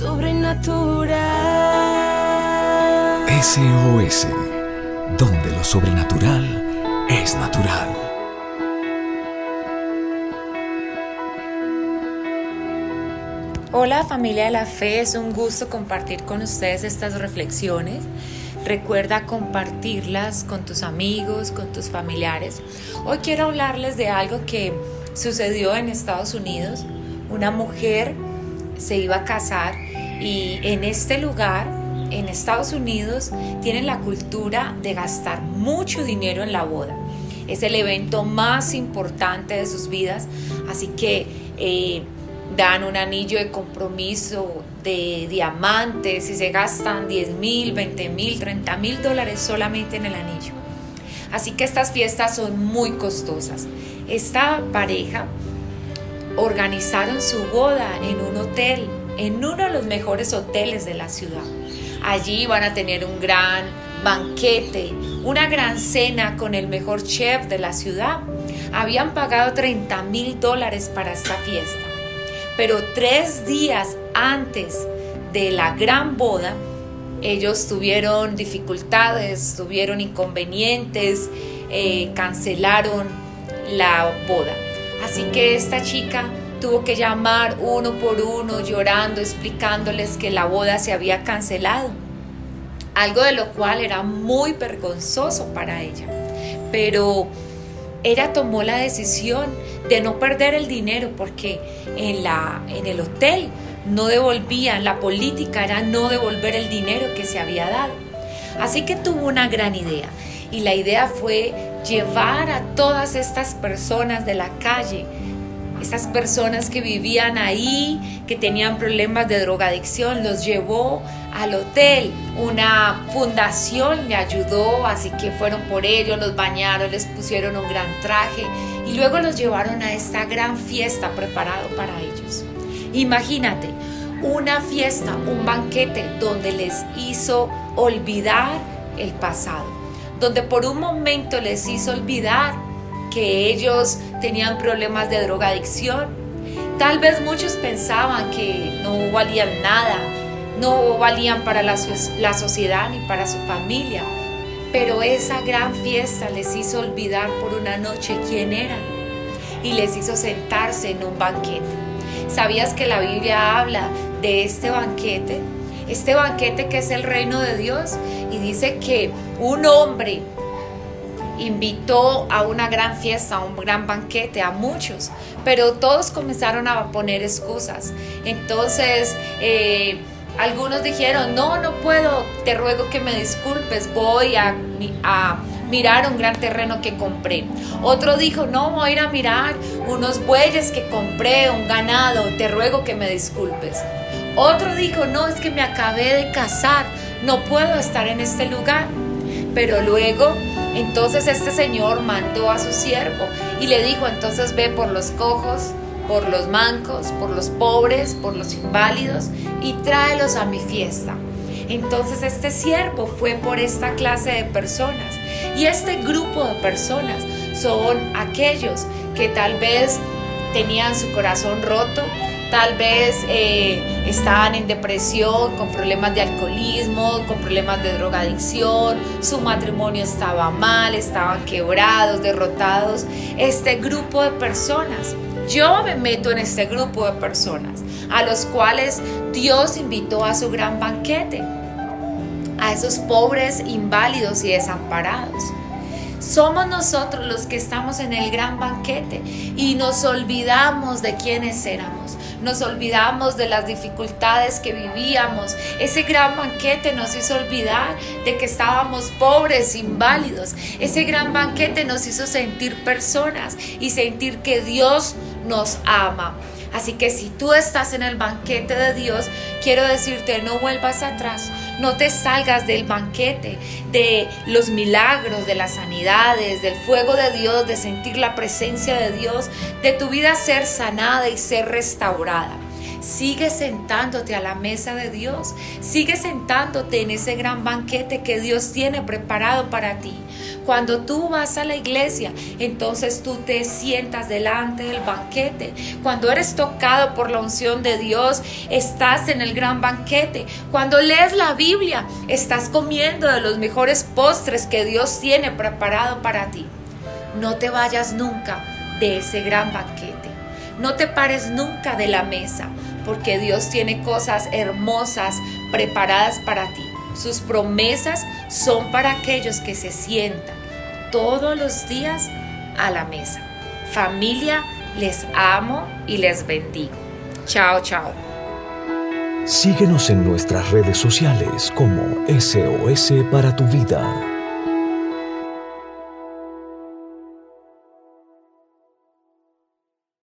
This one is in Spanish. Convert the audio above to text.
sobrenatural. SOS, donde lo sobrenatural es natural. Hola familia de la fe, es un gusto compartir con ustedes estas reflexiones. Recuerda compartirlas con tus amigos, con tus familiares. Hoy quiero hablarles de algo que sucedió en Estados Unidos. Una mujer se iba a casar y en este lugar, en Estados Unidos, tienen la cultura de gastar mucho dinero en la boda. Es el evento más importante de sus vidas, así que eh, dan un anillo de compromiso de diamantes y se gastan 10 mil, 20 mil, 30 mil dólares solamente en el anillo. Así que estas fiestas son muy costosas. Esta pareja organizaron su boda en un hotel, en uno de los mejores hoteles de la ciudad. Allí van a tener un gran banquete, una gran cena con el mejor chef de la ciudad. Habían pagado 30 mil dólares para esta fiesta. Pero tres días antes de la gran boda, ellos tuvieron dificultades, tuvieron inconvenientes, eh, cancelaron la boda. Así que esta chica tuvo que llamar uno por uno, llorando, explicándoles que la boda se había cancelado. Algo de lo cual era muy vergonzoso para ella. Pero ella tomó la decisión de no perder el dinero porque en, la, en el hotel no devolvían, la política era no devolver el dinero que se había dado. Así que tuvo una gran idea y la idea fue llevar a todas estas personas de la calle, esas personas que vivían ahí, que tenían problemas de drogadicción, los llevó al hotel. Una fundación le ayudó, así que fueron por ellos, los bañaron, les pusieron un gran traje y luego los llevaron a esta gran fiesta preparado para ellos. Imagínate, una fiesta, un banquete donde les hizo olvidar el pasado, donde por un momento les hizo olvidar que ellos tenían problemas de drogadicción. Tal vez muchos pensaban que no valían nada, no valían para la, la sociedad ni para su familia, pero esa gran fiesta les hizo olvidar por una noche quién eran y les hizo sentarse en un banquete. ¿Sabías que la Biblia habla de este banquete? Este banquete que es el reino de Dios y dice que un hombre invitó a una gran fiesta, a un gran banquete, a muchos, pero todos comenzaron a poner excusas. Entonces, eh, algunos dijeron, no, no puedo, te ruego que me disculpes, voy a, a mirar un gran terreno que compré. Otro dijo, no, voy a ir a mirar unos bueyes que compré, un ganado, te ruego que me disculpes. Otro dijo, no, es que me acabé de casar, no puedo estar en este lugar. Pero luego, entonces este señor mandó a su siervo y le dijo, entonces ve por los cojos, por los mancos, por los pobres, por los inválidos y tráelos a mi fiesta. Entonces este siervo fue por esta clase de personas y este grupo de personas son aquellos que tal vez tenían su corazón roto, tal vez eh, estaban en depresión, con problemas de alcoholismo, con problemas de drogadicción, su matrimonio estaba mal, estaban quebrados, derrotados. Este grupo de personas, yo me meto en este grupo de personas a los cuales Dios invitó a su gran banquete, a esos pobres, inválidos y desamparados. Somos nosotros los que estamos en el gran banquete y nos olvidamos de quiénes éramos. Nos olvidamos de las dificultades que vivíamos. Ese gran banquete nos hizo olvidar de que estábamos pobres, inválidos. Ese gran banquete nos hizo sentir personas y sentir que Dios nos ama. Así que si tú estás en el banquete de Dios, quiero decirte, no vuelvas atrás, no te salgas del banquete, de los milagros, de las sanidades, del fuego de Dios, de sentir la presencia de Dios, de tu vida ser sanada y ser restaurada. Sigue sentándote a la mesa de Dios. Sigue sentándote en ese gran banquete que Dios tiene preparado para ti. Cuando tú vas a la iglesia, entonces tú te sientas delante del banquete. Cuando eres tocado por la unción de Dios, estás en el gran banquete. Cuando lees la Biblia, estás comiendo de los mejores postres que Dios tiene preparado para ti. No te vayas nunca de ese gran banquete. No te pares nunca de la mesa, porque Dios tiene cosas hermosas preparadas para ti. Sus promesas son para aquellos que se sientan todos los días a la mesa. Familia, les amo y les bendigo. Chao, chao. Síguenos en nuestras redes sociales como SOS para tu vida.